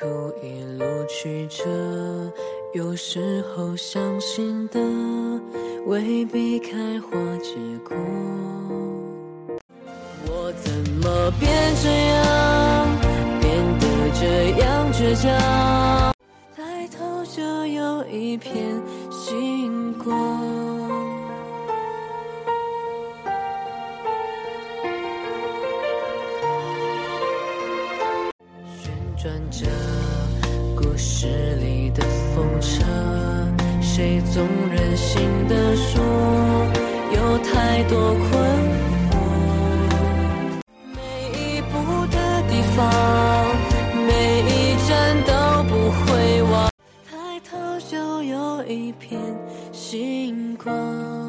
途一路曲折，有时候相信的未必开花结果。我怎么变这样，变得这样倔强？抬头就有一片星光。转着故事里的风车谁总任性的说有太多困惑每一步的地方每一站都不会忘。抬头就有一片星光。